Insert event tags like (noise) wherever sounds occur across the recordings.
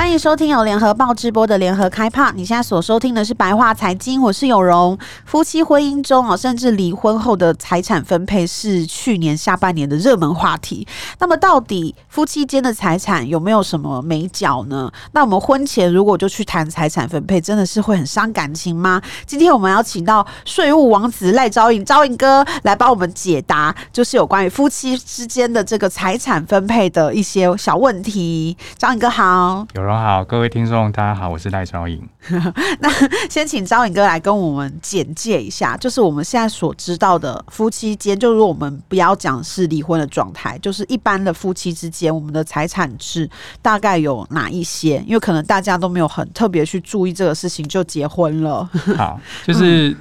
欢迎收听由联合报直播的联合开趴。你现在所收听的是白话财经，我是有容。夫妻婚姻中啊，甚至离婚后的财产分配是去年下半年的热门话题。那么，到底夫妻间的财产有没有什么美角呢？那我们婚前如果就去谈财产分配，真的是会很伤感情吗？今天我们要请到税务王子赖昭颖，昭颖哥来帮我们解答，就是有关于夫妻之间的这个财产分配的一些小问题。昭颖哥好。好，各位听众，大家好，我是赖昭颖。(laughs) 那先请昭颖哥来跟我们简介一下，就是我们现在所知道的夫妻间，就如果我们不要讲是离婚的状态，就是一般的夫妻之间，我们的财产制大概有哪一些？因为可能大家都没有很特别去注意这个事情就结婚了。好，(laughs) 就是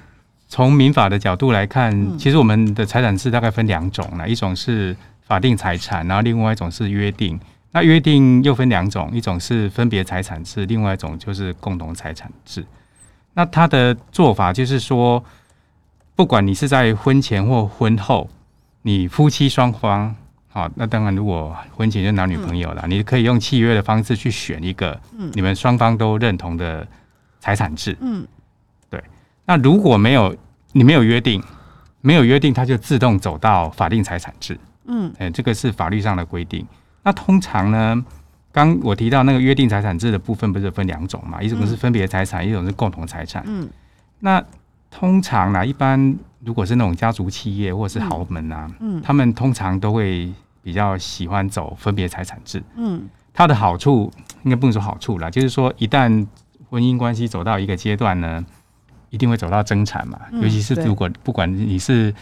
从民法的角度来看，嗯、其实我们的财产制大概分两种啦，一种是法定财产，然后另外一种是约定。那约定又分两种，一种是分别财产制，另外一种就是共同财产制。那他的做法就是说，不管你是在婚前或婚后，你夫妻双方，好，那当然如果婚前就男女朋友了，你可以用契约的方式去选一个你们双方都认同的财产制。嗯，对。那如果没有你没有约定，没有约定，它就自动走到法定财产制。嗯，哎，这个是法律上的规定。那通常呢，刚我提到那个约定财产制的部分，不是分两种嘛？一种是分别财产，一种是共同财产。嗯，那通常呢，一般如果是那种家族企业或是豪门啊，嗯，他们通常都会比较喜欢走分别财产制。嗯，它的好处应该不能说好处啦，就是说一旦婚姻关系走到一个阶段呢，一定会走到争产嘛。尤其是如果不管你是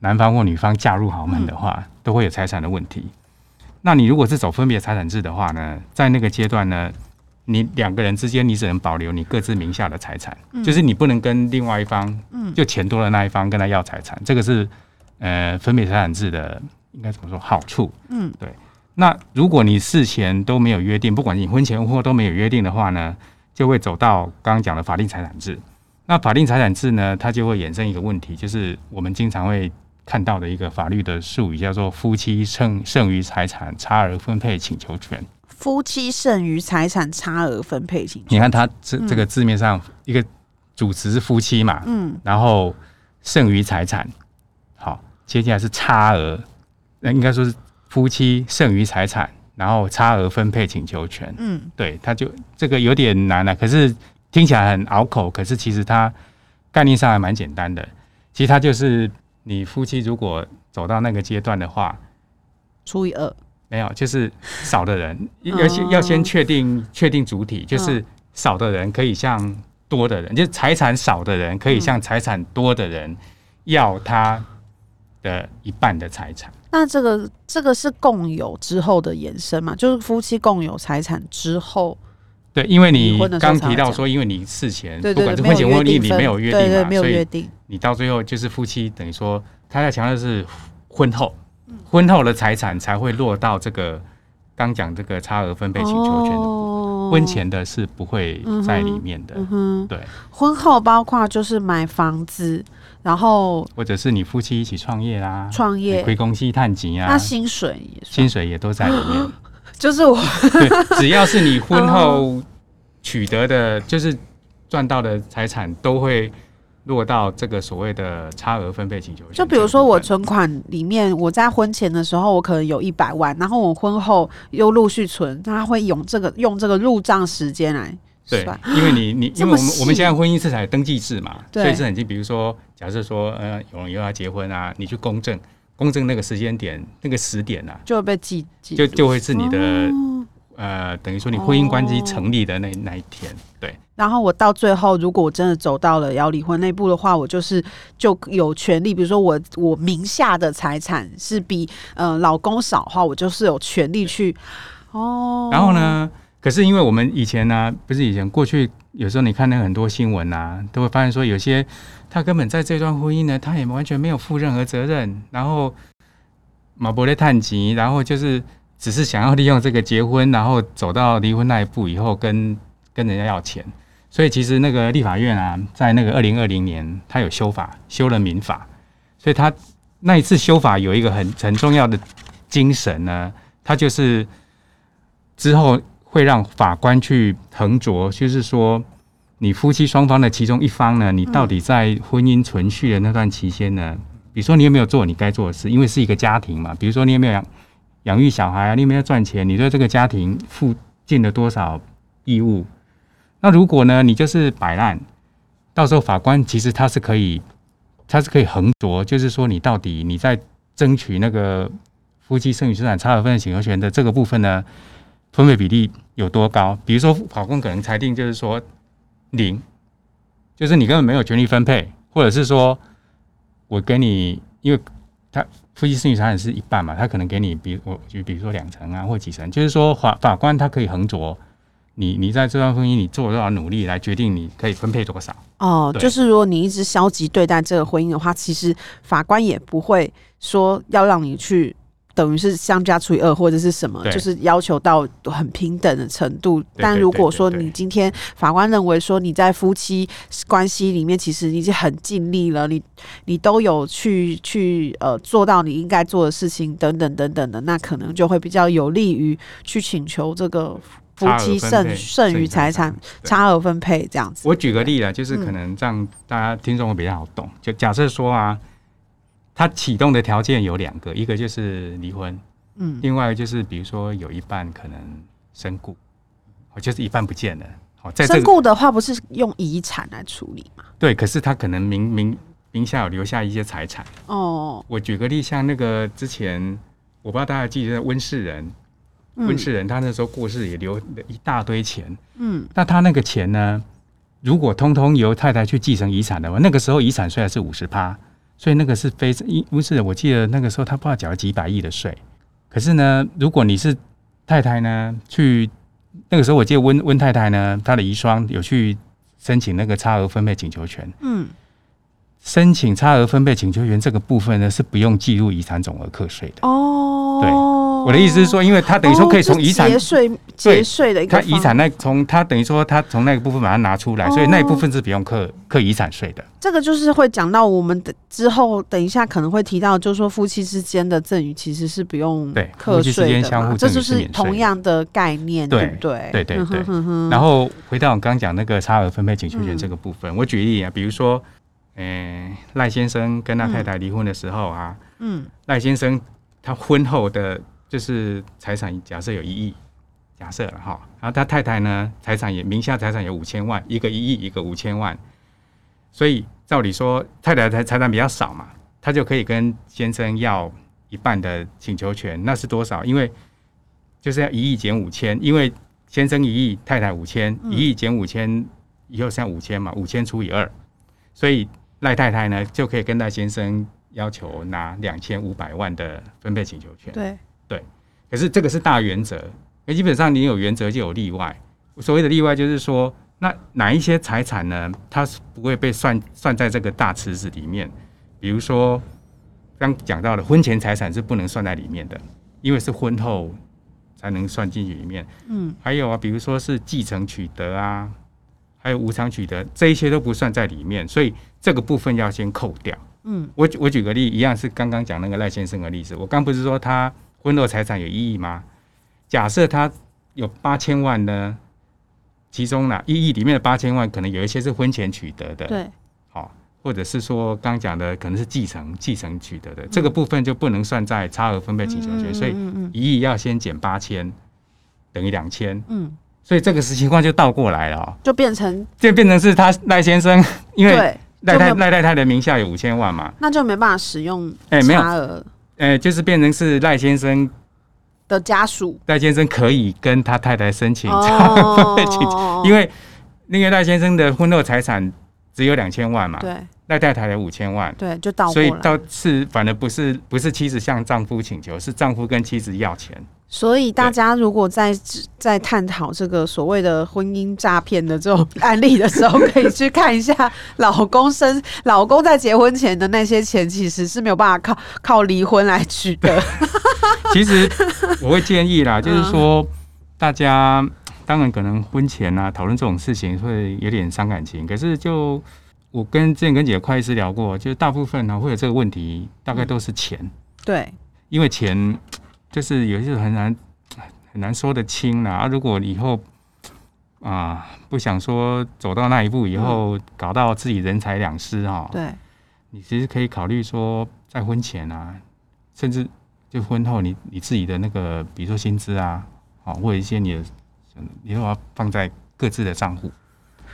男方或女方嫁入豪门的话，都会有财产的问题。那你如果是走分别财产制的话呢，在那个阶段呢，你两个人之间你只能保留你各自名下的财产，嗯、就是你不能跟另外一方，嗯，就钱多的那一方跟他要财产，这个是呃分别财产制的应该怎么说好处？嗯，对。那如果你事前都没有约定，不管你婚前婚后都没有约定的话呢，就会走到刚刚讲的法定财产制。那法定财产制呢，它就会衍生一个问题，就是我们经常会。看到的一个法律的术语叫做“夫妻剩剩余财产差额分配请求权”。夫妻剩余财产差额分配请求权。你看它这这个字面上，一个主词是夫妻嘛，嗯，然后剩余财产，好，接下来是差额，那应该说是夫妻剩余财产，然后差额分配请求权。嗯，对，它就这个有点难了，可是听起来很拗口，可是其实它概念上还蛮简单的，其实它就是。你夫妻如果走到那个阶段的话，除以二，没有，就是少的人 (laughs) 要先要先确定确定主体，就是少的人可以向多的人，就是财产少的人可以向财产多的人要他的一半的财产。那这个这个是共有之后的延伸嘛？就是夫妻共有财产之后。对，因为你刚提到说，因为你事前不管是婚前婚姻，你没有约定嘛，所以你到最后就是夫妻等于说，他在强调的是婚后，婚后的财产才会落到这个刚讲这个差额分配请求权的部分，婚前的是不会在里面的。对，婚后包括就是买房子，然后或者是你夫妻一起创业啦，创业亏公司探级啊，那薪水也薪水也都在里面。(laughs) 就是我对，只要是你婚后取得的，就是赚到的财产，都会落到这个所谓的差额分配请求。就比如说，我存款里面，我在婚前的时候，我可能有一百万，然后我婚后又陆续存，他会用这个用这个入账时间来算。对，因为你你因为我们我们现在婚姻是采登记制嘛，所以是很近。比如说，假设说呃有人又要结婚啊，你去公证。公证那个时间点，那个时点啊，就会被记记，就就会是你的、哦、呃，等于说你婚姻关系成立的那那一天，对。然后我到最后，如果我真的走到了要离婚那一步的话，我就是就有权利，比如说我我名下的财产是比呃老公少的话，我就是有权利去哦。然后呢，可是因为我们以前呢、啊，不是以前过去，有时候你看那很多新闻啊，都会发现说有些。他根本在这段婚姻呢，他也完全没有负任何责任，然后马伯勒探吉，然后就是只是想要利用这个结婚，然后走到离婚那一步以后跟，跟跟人家要钱。所以其实那个立法院啊，在那个二零二零年，他有修法，修了民法。所以他那一次修法有一个很很重要的精神呢，他就是之后会让法官去横酌，就是说你夫妻双方的其中一方呢，你到底在婚姻存续的那段期间呢，比如说你有没有做你该做的事，因为是一个家庭嘛，比如说你有没有养养育小孩啊，你有没有赚钱，你对这个家庭负尽了多少义务？那如果呢，你就是摆烂，到时候法官其实他是可以，他是可以横酌，就是说你到底你在争取那个夫妻剩余资产差额分配请求权的这个部分呢，分配比例有多高？比如说法官可能裁定就是说零，就是你根本没有权利分配，或者是说我给你，因为他夫妻剩余财产是一半嘛，他可能给你，比如我就比如说两成啊，或几成，就是说法法官他可以横酌。你你在这段婚姻，你做了多少努力来决定你可以分配多少？哦，就是如果你一直消极对待这个婚姻的话，其实法官也不会说要让你去等于是相加除以二或者是什么，就是要求到很平等的程度。但如果说你今天法官认为说你在夫妻关系里面其实已经很尽力了，你你都有去去呃做到你应该做的事情等等等等的，那可能就会比较有利于去请求这个。夫妻剩剩余财产差额分配这样子。我举个例啊，就是可能这样大家听众会比较好懂。就假设说啊，他启动的条件有两个，一个就是离婚，嗯，另外就是比如说有一半可能身故，哦，就是一半不见了。哦，在身故的话，不是用遗产来处理吗？对，可是他可能名名名下有留下一些财产。哦，我举个例，像那个之前，我不知道大家记得温世仁。温世仁他那时候过世也留了一大堆钱，嗯，那他那个钱呢，如果通通由太太去继承遗产的话，那个时候遗产税还是五十趴，所以那个是非常温世仁，我记得那个时候他不知道缴了几百亿的税。可是呢，如果你是太太呢，去那个时候我记得温温太太呢，她的遗孀有去申请那个差额分配请求权，嗯，申请差额分配请求权这个部分呢是不用计入遗产总额课税的哦，对。我的意思是说，因为他等于说可以从遗产节税节税的一个，他遗产那从他等于说他从那个部分把它拿出来，所以那一部分是不用课课遗产税的。这个就是会讲到我们的之后，等一下可能会提到，就是说夫妻之间的赠与其实是不用对课税的，这就是同样的概念，对不对？对对对。然后回到我刚刚讲那个差额分配请求权这个部分，我举例啊，比如说，嗯，赖先生跟他太太离婚的时候啊，嗯，赖先生他婚后的。就是财产假设有一亿，假设了哈，然后他太太呢，财产也名下财产有五千万，一个一亿，一个五千万，所以照理说太太财财产比较少嘛，他就可以跟先生要一半的请求权，那是多少？因为就是要一亿减五千，因为先生一亿，太太五千，一亿减五千以后剩五千嘛，五千除以二，所以赖太太呢就可以跟赖先生要求拿两千五百万的分配请求权。对。对，可是这个是大原则，那基本上你有原则就有例外。所谓的例外就是说，那哪一些财产呢？它是不会被算算在这个大池子里面。比如说刚讲到的婚前财产是不能算在里面的，因为是婚后才能算进去里面。嗯，还有啊，比如说是继承取得啊，还有无偿取得，这一些都不算在里面，所以这个部分要先扣掉。嗯，我我举个例，一样是刚刚讲那个赖先生的例子，我刚不是说他。婚后财产有异议吗？假设他有八千万呢，其中呢一亿里面的八千万，可能有一些是婚前取得的，对，好，或者是说刚讲的可能是继承继承取得的，这个部分就不能算在差额分配请求权，所以一亿要先减八千，等于两千，嗯，所以这个实情况就倒过来了，就变成就变成是他赖先生，因为赖太赖太太的名下有五千万嘛，那就没办法使用哎，没有。呃，就是变成是赖先生的家属，赖先生可以跟他太太申请，(laughs) 因为那个赖先生的婚后财产只有两千万嘛，对，赖太太的五千万，对，就倒。所以倒是反而不是不是妻子向丈夫请求，是丈夫跟妻子要钱。所以大家如果在在探讨这个所谓的婚姻诈骗的这种案例的时候，可以去看一下老公生 (laughs) 老公在结婚前的那些钱，其实是没有办法靠靠离婚来取得。(laughs) 其实我会建议啦，就是说大家当然可能婚前啊讨论这种事情会有点伤感情，可是就我跟之前跟几个会计师聊过，就是大部分呢会有这个问题，大概都是钱。对，因为钱。就是有些时候很难很难说得清啦。啊，如果以后啊不想说走到那一步，以后搞到自己人财两失哈。对，你其实可以考虑说，在婚前啊，甚至就婚后你，你你自己的那个，比如说薪资啊，好，或者一些你的，你都要放在各自的账户，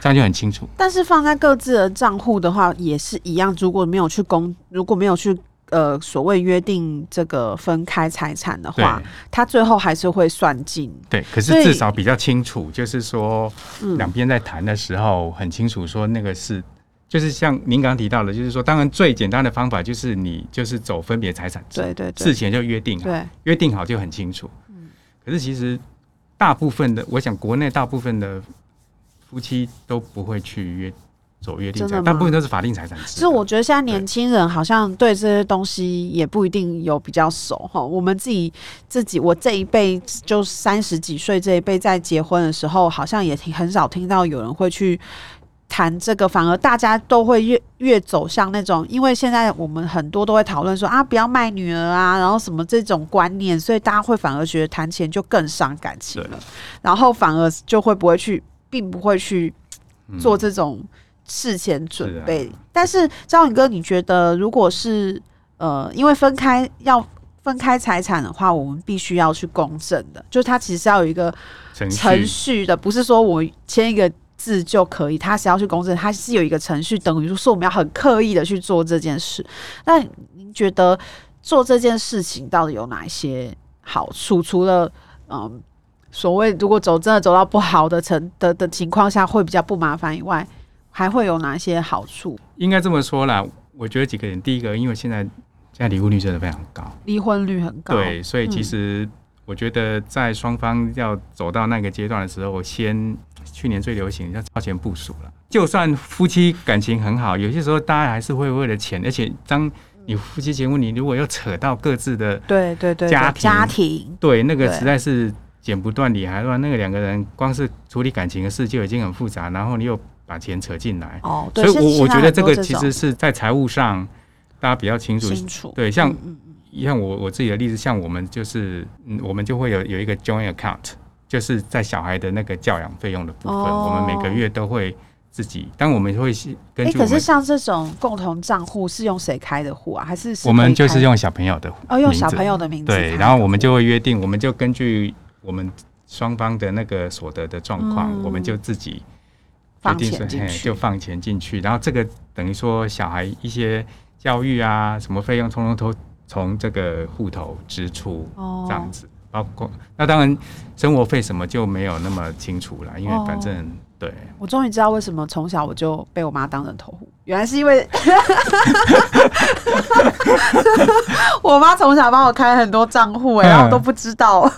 这样就很清楚。但是放在各自的账户的话，也是一样。如果没有去公，如果没有去。呃，所谓约定这个分开财产的话，他最后还是会算进。对，可是至少比较清楚，就是说两边在谈的时候很清楚，说那个是，就是像您刚刚提到的，就是说，当然最简单的方法就是你就是走分别财产制，对对对，事前就约定好，对，约定好就很清楚。嗯，可是其实大部分的，我想国内大部分的夫妻都不会去约。走约定，大部分都是法定财产。其实我觉得现在年轻人好像对这些东西也不一定有比较熟哈。我们自己自己，我这一辈就三十几岁这一辈，在结婚的时候，好像也挺很少听到有人会去谈这个，反而大家都会越越走向那种，因为现在我们很多都会讨论说啊，不要卖女儿啊，然后什么这种观念，所以大家会反而觉得谈钱就更伤感情了，然后反而就会不会去，并不会去做这种。事前准备，是啊、但是张宇哥，你觉得如果是呃，因为分开要分开财产的话，我们必须要去公证的，就是他其实要有一个程序的，不是说我签一个字就可以，他是要去公证，他是有一个程序，等于说我们要很刻意的去做这件事。那您觉得做这件事情到底有哪一些好处？除了嗯，所谓如果走真的走到不好的程的的情况下，会比较不麻烦以外。还会有哪些好处？应该这么说啦，我觉得几个点。第一个，因为现在现在离婚率真的非常高，离婚率很高。对，所以其实我觉得在双方要走到那个阶段的时候，先去年最流行要超前部署了。就算夫妻感情很好，有些时候大家还是会为了钱，而且当你夫妻结婚，你如果要扯到各自的对对对家庭家庭，对那个实在是剪不断理还乱。那个两个人光是处理感情的事就已经很复杂，然后你又。把钱扯进来，哦，所以我我觉得这个其实是在财务上大家比较清楚。清楚，对，像像我我自己的例子，像我们就是，嗯，我们就会有有一个 joint account，就是在小孩的那个教养费用的部分，我们每个月都会自己，但我们会根据。可是像这种共同账户是用谁开的户啊？还是我们就是用小朋友的户？哦，用小朋友的名字。对，然后我们就会约定，我们就根据我们双方的那个所得的状况，我们就自己。放钱进去，就放钱进去，然后这个等于说小孩一些教育啊，什么费用，通通都从这个户头支出，这样子。包括那当然生活费什么就没有那么清楚了，因为反正对。我终于知道为什么从小我就被我妈当成头户，原来是因为 (laughs) 我妈从小帮我开很多账户，哎，然后我都不知道，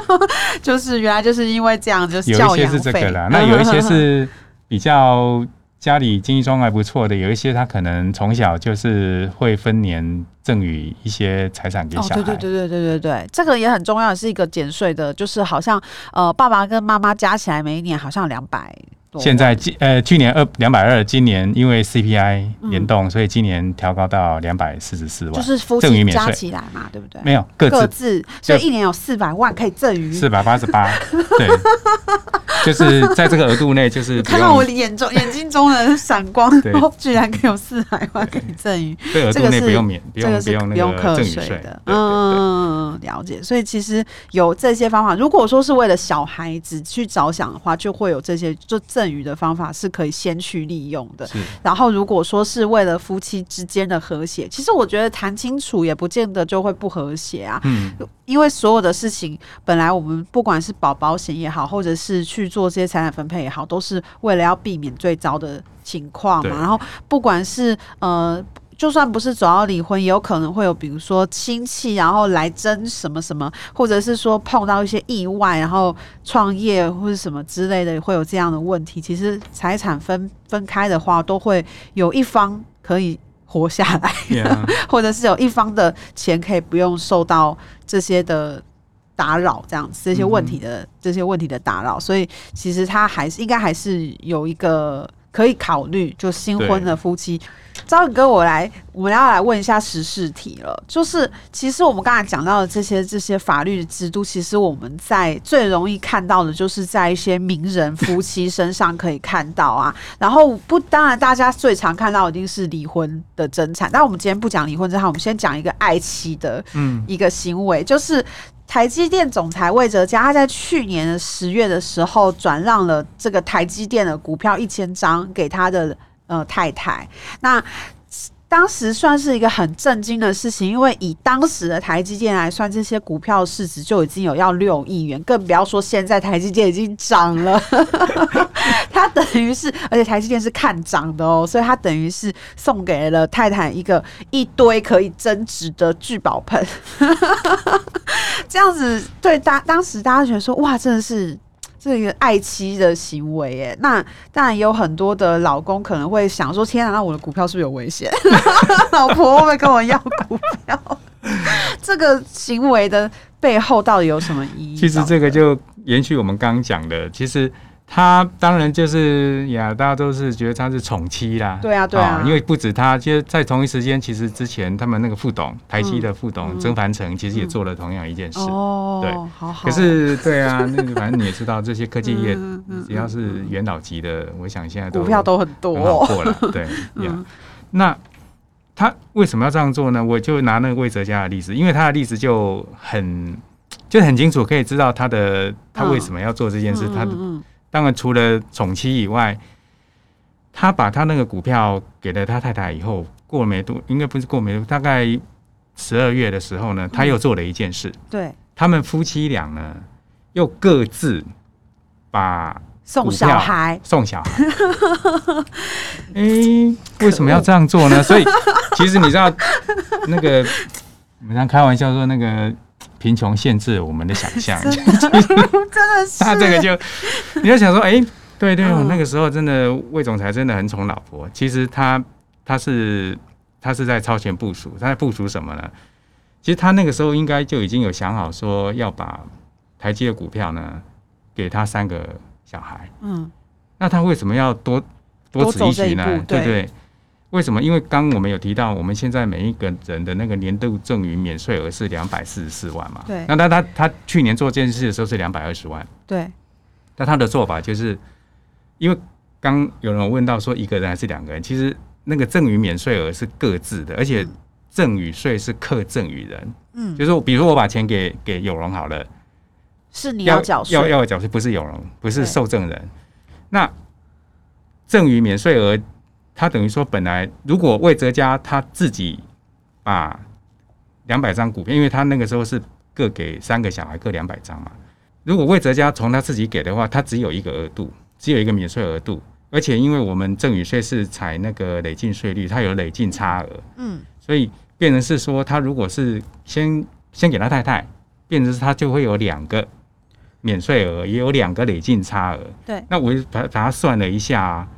(laughs) 就是原来就是因为这样，就。有一些是这个啦，那有一些是。比较家里经济状况还不错的，有一些他可能从小就是会分年赠与一些财产给小孩。哦，对对对对对对对，这个也很重要，是一个减税的，就是好像呃爸爸跟妈妈加起来每一年好像两百。现在今呃去年二两百二，今年因为 CPI 联动，嗯、所以今年调高到两百四十四万，就是夫妻加起来嘛，对不对？没有各自，各自，所以一年有四百万可以赠与，四百八十八，(laughs) 对，就是在这个额度内，就是 (laughs) 看到我眼中 (laughs) 眼睛中的闪光，居然可以有四百万可以赠与，这个是不用免，这个是不用课税。的，嗯，了解。所以其实有这些方法，如果说是为了小孩子去着想的话，就会有这些就。赠与的方法是可以先去利用的，然后如果说是为了夫妻之间的和谐，其实我觉得谈清楚也不见得就会不和谐啊。嗯，因为所有的事情本来我们不管是保保险也好，或者是去做这些财产分配也好，都是为了要避免最糟的情况嘛。然后不管是呃。就算不是走到离婚，也有可能会有，比如说亲戚，然后来争什么什么，或者是说碰到一些意外，然后创业或者什么之类的，会有这样的问题。其实财产分分开的话，都会有一方可以活下来，Yeah. (laughs) 或者是有一方的钱可以不用受到这些的打扰，这样子这些问题的、嗯、这些问题的打扰。所以其实他还是应该还是有一个可以考虑，就新婚的夫妻。昭宇哥，我来，我们要来问一下时事题了。就是，其实我们刚才讲到的这些这些法律的制度，其实我们在最容易看到的，就是在一些名人夫妻身上可以看到啊。(laughs) 然后不，当然大家最常看到的一定是离婚的争产。但我们今天不讲离婚争产，我们先讲一个爱妻的嗯一个行为，嗯、就是台积电总裁魏哲家，他在去年的十月的时候转让了这个台积电的股票一千张给他的。呃，太太，那当时算是一个很震惊的事情，因为以当时的台积电来算，这些股票市值就已经有要六亿元，更不要说现在台积电已经涨了。(laughs) 它等于是，而且台积电是看涨的哦，所以它等于是送给了泰坦一个一堆可以增值的聚宝盆。(laughs) 这样子，对大当时大家觉得说，哇，真的是。这个爱妻的行为，哎，那当然也有很多的老公可能会想说：“天啊，那我的股票是不是有危险？(laughs) 老婆会不会跟我要股票？”这个行为的背后到底有什么意义？其实这个就延续我们刚刚讲的，其实。他当然就是呀，大家都是觉得他是宠妻啦。对啊，对啊，因为不止他，其实在同一时间，其实之前他们那个副董，台积的副董曾凡成，其实也做了同样一件事。哦，对，好好。可是，对啊，那个反正你也知道，这些科技业只要是元老级的，我想现在都股票都很多，很了。对 (laughs) 呀，那他为什么要这样做呢？我就拿那个魏哲家的例子，因为他的例子就很就很清楚，可以知道他的他为什么要做这件事，他的。当然，除了宠妻以外，他把他那个股票给了他太太以后，过了没多，应该不是过没多，大概十二月的时候呢，他又做了一件事。对，他们夫妻俩呢，又各自把送小孩，送小孩。哎，为什么要这样做呢？所以，其实你知道，那个我们常开玩笑说那个。贫穷限制我们的想象，真的 (laughs) 是。他这个就，你要想说，哎、欸，对对，我那个时候真的魏总裁真的很宠老婆。其实他他是他是在超前部署，他在部署什么呢？其实他那个时候应该就已经有想好说要把台积的股票呢给他三个小孩。嗯，那他为什么要多多此一举呢？对，对对。为什么？因为刚我们有提到，我们现在每一个人的那个年度赠与免税额是两百四十四万嘛？对。那他他他去年做这件事的时候是两百二十万。对。那他的做法就是，因为刚有人问到说一个人还是两个人，其实那个赠与免税额是各自的，而且赠与税是克赠与人。嗯。就是说，比如说我把钱给给有容好了，是你要缴税，要要缴税，不是有容，不是受赠人。那赠与免税额。他等于说，本来如果魏哲家他自己把两百张股票，因为他那个时候是各给三个小孩各两百张嘛。如果魏哲家从他自己给的话，他只有一个额度，只有一个免税额度，而且因为我们赠与税是采那个累进税率，它有累进差额，嗯，所以变成是说，他如果是先先给他太太，变成是他就会有两个免税额，也有两个累进差额。对，那我把把它算了一下啊。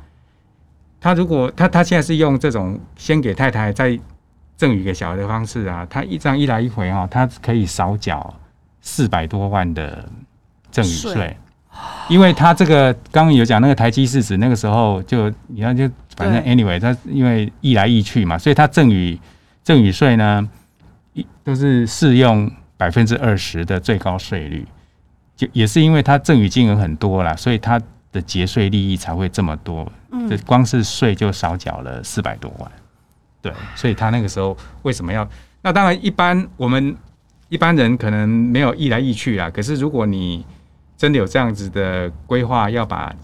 他如果他他现在是用这种先给太太再赠予给小孩的方式啊，他一张一来一回啊，他可以少缴四百多万的赠与税，因为他这个刚刚有讲那个台积市值那个时候就你看就反正 anyway 他因为一来一去嘛，所以他赠与赠与税呢一都是适用百分之二十的最高税率，就也是因为他赠与金额很多啦，所以他的节税利益才会这么多。这光是税就少缴了四百多万，对，所以他那个时候为什么要？那当然，一般我们一般人可能没有意来意去啊。可是如果你真的有这样子的规划，要把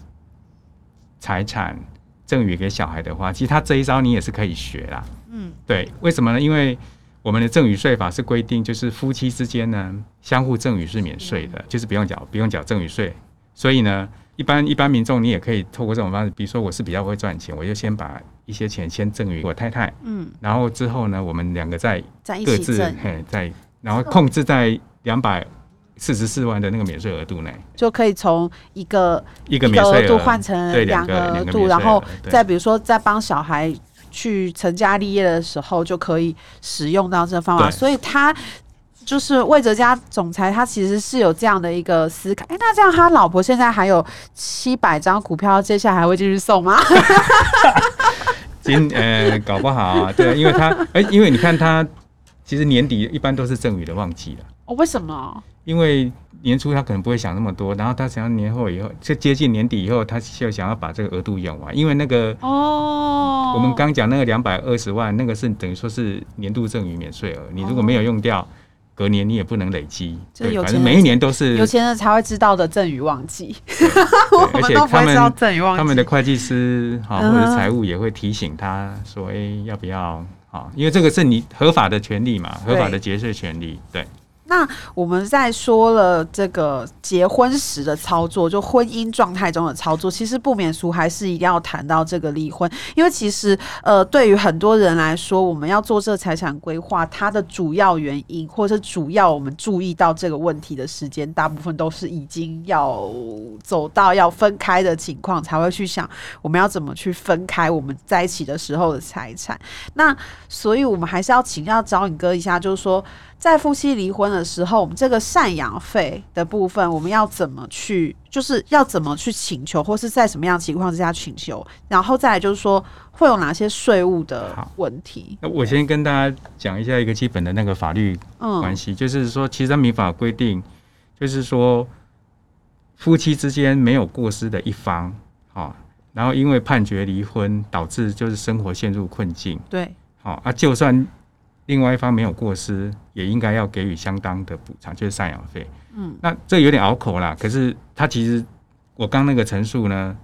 财产赠与给小孩的话，其实他这一招你也是可以学啦。嗯，对，为什么呢？因为我们的赠与税法是规定，就是夫妻之间呢相互赠与是免税的，就是不用缴不用缴赠与税。所以呢，一般一般民众你也可以透过这种方式，比如说我是比较会赚钱，我就先把一些钱先赠予我太太，嗯，然后之后呢，我们两个再各自嘿再，然后控制在两百四十四万的那个免税额度内，就可以从一个一个免税额度换成两个额度，然后再比如说再帮小孩去成家立业的时候，就可以使用到这个方法。所以他就是魏哲家总裁，他其实是有这样的一个思考。哎、欸，那这样他老婆现在还有七百张股票，接下来还会继续送吗？(laughs) 今呃，搞不好啊，对，因为他哎、欸，因为你看他其实年底一般都是赠与的旺季了。哦，为什么？因为年初他可能不会想那么多，然后他想要年后以后，就接近年底以后，他就想要把这个额度用完。因为那个哦，我们刚讲那个两百二十万，那个是等于说是年度赠与免税额，你如果没有用掉，隔年你也不能累积。对，反正每一年都是有钱人才会知道的赠与旺季。(laughs) 而且他们他们的会计师哈或者财务也会提醒他说：“哎，要不要？啊，因为这个是你合法的权利嘛，合法的节税权利。”对。那我们在说了这个结婚时的操作，就婚姻状态中的操作，其实不免俗还是一定要谈到这个离婚，因为其实呃，对于很多人来说，我们要做这个财产规划，它的主要原因，或者主要我们注意到这个问题的时间，大部分都是已经要走到要分开的情况，才会去想我们要怎么去分开我们在一起的时候的财产。那所以，我们还是要请教昭颖哥一下，就是说。在夫妻离婚的时候，我们这个赡养费的部分，我们要怎么去，就是要怎么去请求，或是在什么样的情况之下请求？然后再来就是说，会有哪些税务的问题？那我先跟大家讲一下一个基本的那个法律关系，嗯、就是说，其实民法规定，就是说，夫妻之间没有过失的一方，好，然后因为判决离婚导致就是生活陷入困境，对，好啊，就算。另外一方没有过失，也应该要给予相当的补偿，就是赡养费。嗯，那这有点拗口啦。可是他其实，我刚那个陈述呢，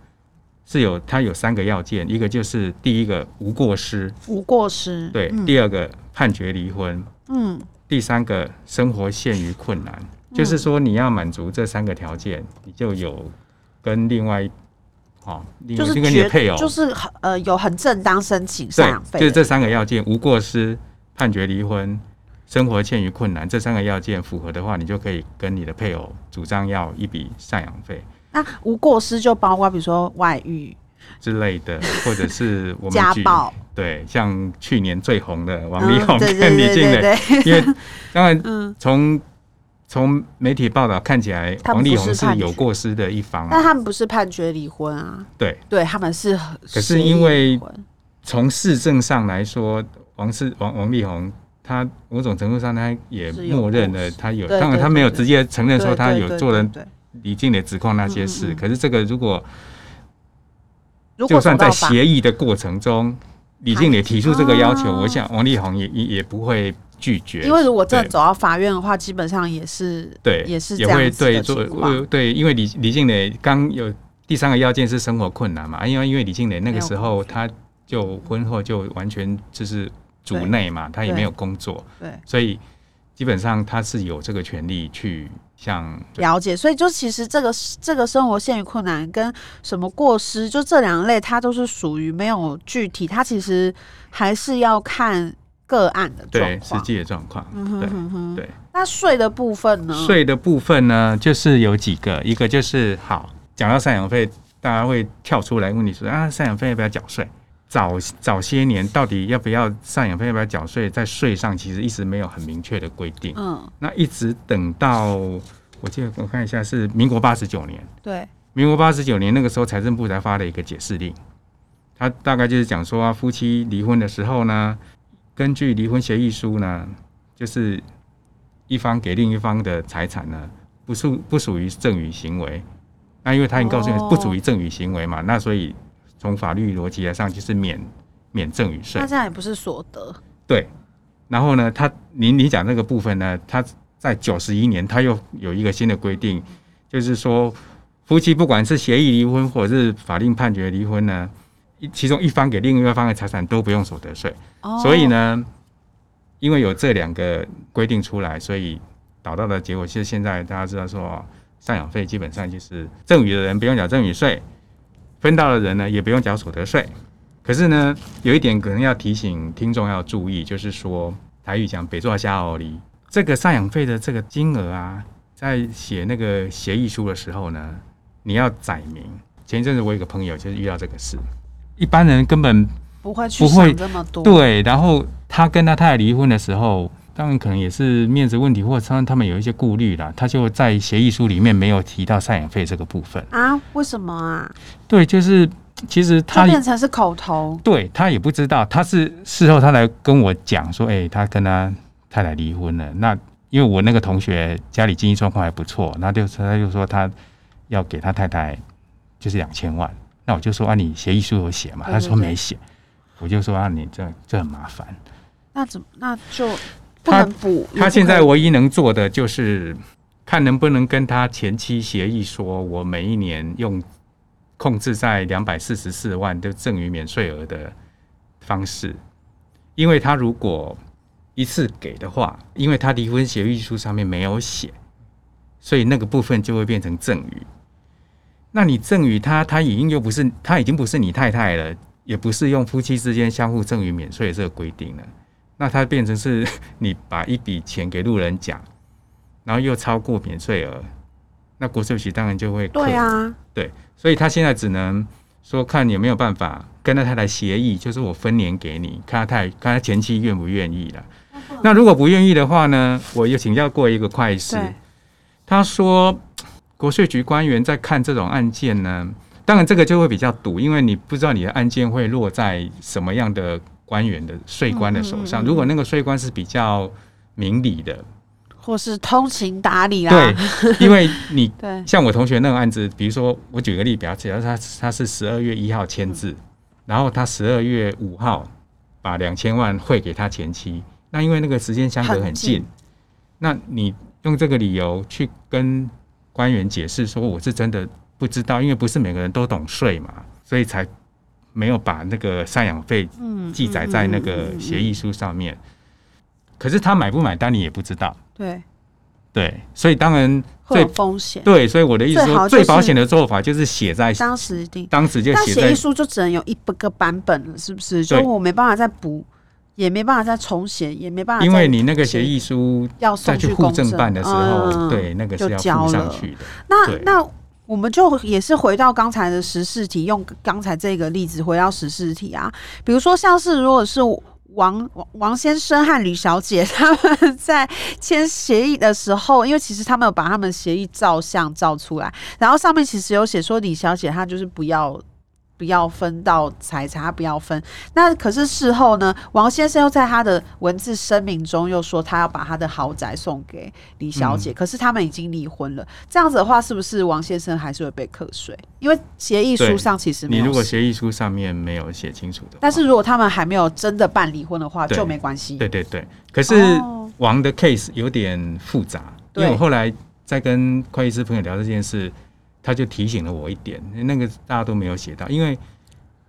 是有他有三个要件，一个就是第一个无过失，无过失。对，嗯、第二个判决离婚。嗯，第三个生活陷于困难，嗯、就是说你要满足这三个条件，你就有跟另外，好，就是跟你的配偶，就是很呃有很正当申请赡养费，就是这三个要件，无过失。判决离婚，生活陷于困难，这三个要件符合的话，你就可以跟你的配偶主张要一笔赡养费。那无过失就包括比如说外遇之类的，或者是我们 (laughs) 家暴。对，像去年最红的王力宏跟李静蕾，因为 (laughs) 当然从从媒体报道看起来，王力宏是有过失的一方，但他们不是判决离婚啊。对，对他们是，可是因为从市政上来说。王是王王力宏，他某种程度上他也默认了他有，当然他没有直接承认说他有做了李静蕾指控那些事。可是这个如果就算在协议的过程中，李静蕾提出这个要求，我想王力宏也也也不会拒绝。因为如果真的走到法院的话，基本上也是对，也是也会对做对，因为李李静蕾刚有第三个要件是生活困难嘛，因为因为李静蕾那个时候他就婚后就完全就是。主内嘛，他也没有工作，所以基本上他是有这个权利去向了解。所以就其实这个这个生活陷于困难跟什么过失，就这两类，它都是属于没有具体，它其实还是要看个案的对实际的状况。嗯哼哼哼对对。那税的部分呢？税的部分呢，就是有几个，一个就是好，讲到赡养费，大家会跳出来问你说啊，赡养费要不要缴税？早早些年到底要不要赡养费，要不要缴税，在税上其实一直没有很明确的规定。嗯，那一直等到我记得我看一下是民国八十九年，对，民国八十九年那个时候财政部才发了一个解释令，他大概就是讲说啊，夫妻离婚的时候呢，根据离婚协议书呢，就是一方给另一方的财产呢，不属不属于赠与行为。那因为他已经告诉你不属于赠与行为嘛，那所以。从法律逻辑来上，就是免免赠与税。那这样也不是所得。对。然后呢，他你你讲那个部分呢，他在九十一年他又有一个新的规定，就是说夫妻不管是协议离婚或者是法定判决离婚呢，其中一方给另外一方的财产都不用所得税。哦。所以呢，因为有这两个规定出来，所以导到的结果，其实现在大家知道说，赡养费基本上就是赠与的人不用缴赠与税，分到的人呢也不用缴所得税。可是呢，有一点可能要提醒听众要注意，就是说台语讲“北座下奥里”这个赡养费的这个金额啊，在写那个协议书的时候呢，你要载明。前一阵子我有个朋友就是遇到这个事，一般人根本不会去想这么多。对，然后他跟他太太离婚的时候，当然可能也是面子问题，或者他他们有一些顾虑啦，他就在协议书里面没有提到赡养费这个部分啊？为什么啊？对，就是。其实他变成是口头，对他也不知道，他是事后他来跟我讲说，哎、欸，他跟他太太离婚了。那因为我那个同学家里经济状况还不错，那就他就说他要给他太太就是两千万。那我就说啊，你协议书有写嘛？他说没写。我就说啊，你这这很麻烦。那怎么那就不能补？他现在唯一能做的就是看能不能跟他前妻协议说，我每一年用。控制在两百四十四万的赠与免税额的方式，因为他如果一次给的话，因为他离婚协议书上面没有写，所以那个部分就会变成赠与。那你赠与他，他已经又不是他已经不是你太太了，也不是用夫妻之间相互赠与免税这个规定了。那他变成是 (laughs) 你把一笔钱给路人甲，然后又超过免税额。那国税局当然就会对啊，对，所以他现在只能说看有没有办法跟他太太协议，就是我分年给你，看他太看他前妻愿不愿意了。那如果不愿意的话呢，我又请教过一个会计师，他说国税局官员在看这种案件呢，当然这个就会比较堵，因为你不知道你的案件会落在什么样的官员的税官的手上。如果那个税官是比较明理的。或是通情达理啦，对，因为你 (laughs) 对像我同学那个案子，比如说我举个例表，假如他他是十二月一号签字，嗯、然后他十二月五号把两千万汇给他前妻，那因为那个时间相隔很近，很近，那你用这个理由去跟官员解释说我是真的不知道，因为不是每个人都懂税嘛，所以才没有把那个赡养费记载在那个协议书上面。可是他买不买单你也不知道。对，对，所以当然会有风险。对，所以我的意思说，最保险的做法就是写在当时定，当时就写在协议书就只能有一个版本了，是不是？就我没办法再补，也没办法再重写，也没办法。因为你那个协议书要再去户政办的时候，嗯、对，那个是要交上去的。那那我们就也是回到刚才的十四题，用刚才这个例子回到十四题啊，比如说像是如果是。王王王先生和李小姐他们 (laughs) 在签协议的时候，因为其实他们有把他们协议照相照出来，然后上面其实有写说李小姐她就是不要。不要分到财产，他不要分。那可是事后呢，王先生又在他的文字声明中又说，他要把他的豪宅送给李小姐。嗯、可是他们已经离婚了，这样子的话，是不是王先生还是会被课税？因为协议书上其实你如果协议书上面没有写清楚的，但是如果他们还没有真的办离婚的话，就没关系。对对对。可是王的 case 有点复杂，因为我后来在跟会计师朋友聊这件事。他就提醒了我一点，那个大家都没有写到，因为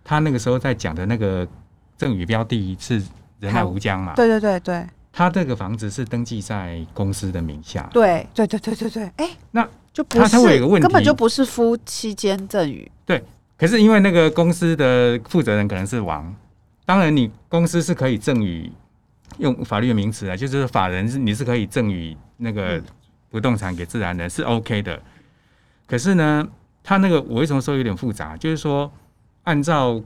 他那个时候在讲的那个赠与标的是仁爱无疆嘛，对对对对，他这个房子是登记在公司的名下，对对对对对对，哎、欸，那就不是他会有一个问题，根本就不是夫妻间赠与，对，可是因为那个公司的负责人可能是王，当然你公司是可以赠与，用法律的名词啊，就是法人是你是可以赠与那个不动产给自然人是 OK 的。可是呢，他那个我为什么说有点复杂？就是说，按照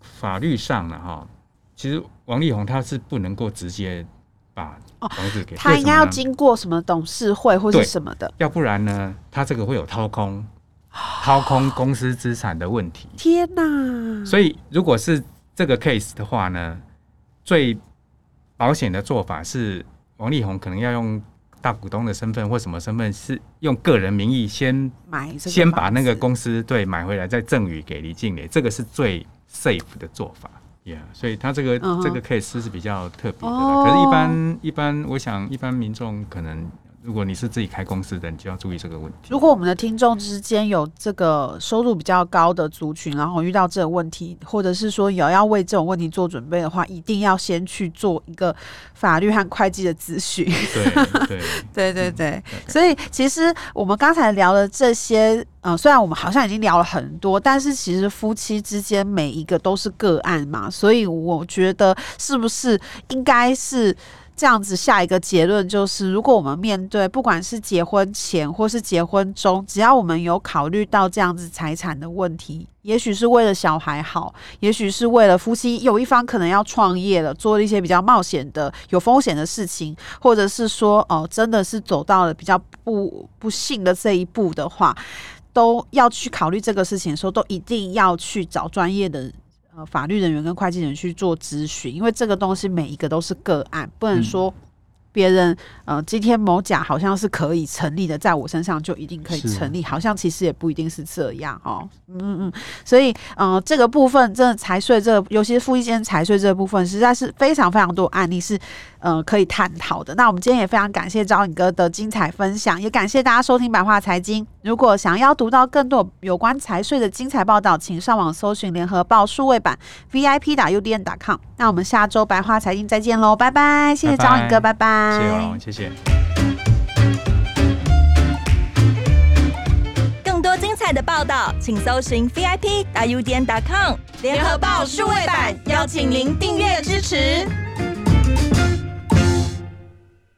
法律上呢，哈，其实王力宏他是不能够直接把房子给、哦、他，应该要经过什么董事会或者什么的，要不然呢，他这个会有掏空、掏空公司资产的问题。天哪！所以如果是这个 case 的话呢，最保险的做法是王力宏可能要用。大股东的身份或什么身份是用个人名义先买，先把那个公司对买回来，再赠与给李静蕾，这个是最 safe 的做法。Yeah，所以他这个、uh -huh. 这个 case 是比较特别的。可是，一般一般，我想一般民众可能如果你是自己开公司的，你就要注意这个问题。如果我们的听众之间有这个收入比较高的族群，然后遇到这个问题，或者是说有要为这种问题做准备的话，一定要先去做一个法律和会计的咨询。对对对 (laughs) 对对，所以其实我们刚才聊的这些，嗯、呃，虽然我们好像已经聊了很多，但是其实夫妻之间每一个都是个案嘛，所以我觉得是不是应该是。这样子下一个结论就是，如果我们面对不管是结婚前或是结婚中，只要我们有考虑到这样子财产的问题，也许是为了小孩好，也许是为了夫妻有一方可能要创业了，做了一些比较冒险的、有风险的事情，或者是说哦，真的是走到了比较不不幸的这一步的话，都要去考虑这个事情的时候，都一定要去找专业的。呃，法律人员跟会计人员去做咨询，因为这个东西每一个都是个案，不能说别人呃，今天某甲好像是可以成立的，在我身上就一定可以成立，好像其实也不一定是这样哦。嗯嗯，所以呃，这个部分真的财税，这个尤其是夫妻间财税这部分，实在是非常非常多案例是。呃，可以探讨的。那我们今天也非常感谢招颖哥的精彩分享，也感谢大家收听白话财经。如果想要读到更多有关财税的精彩报道，请上网搜寻联合报数位版 VIP 打 UDN 打 com。那我们下周白话财经再见喽，拜拜！谢谢张颖哥，拜拜。谢谢荣，谢谢。更多精彩的报道，请搜寻 VIP 打 UDN 打 com 联合报数位版，邀请您订阅支持。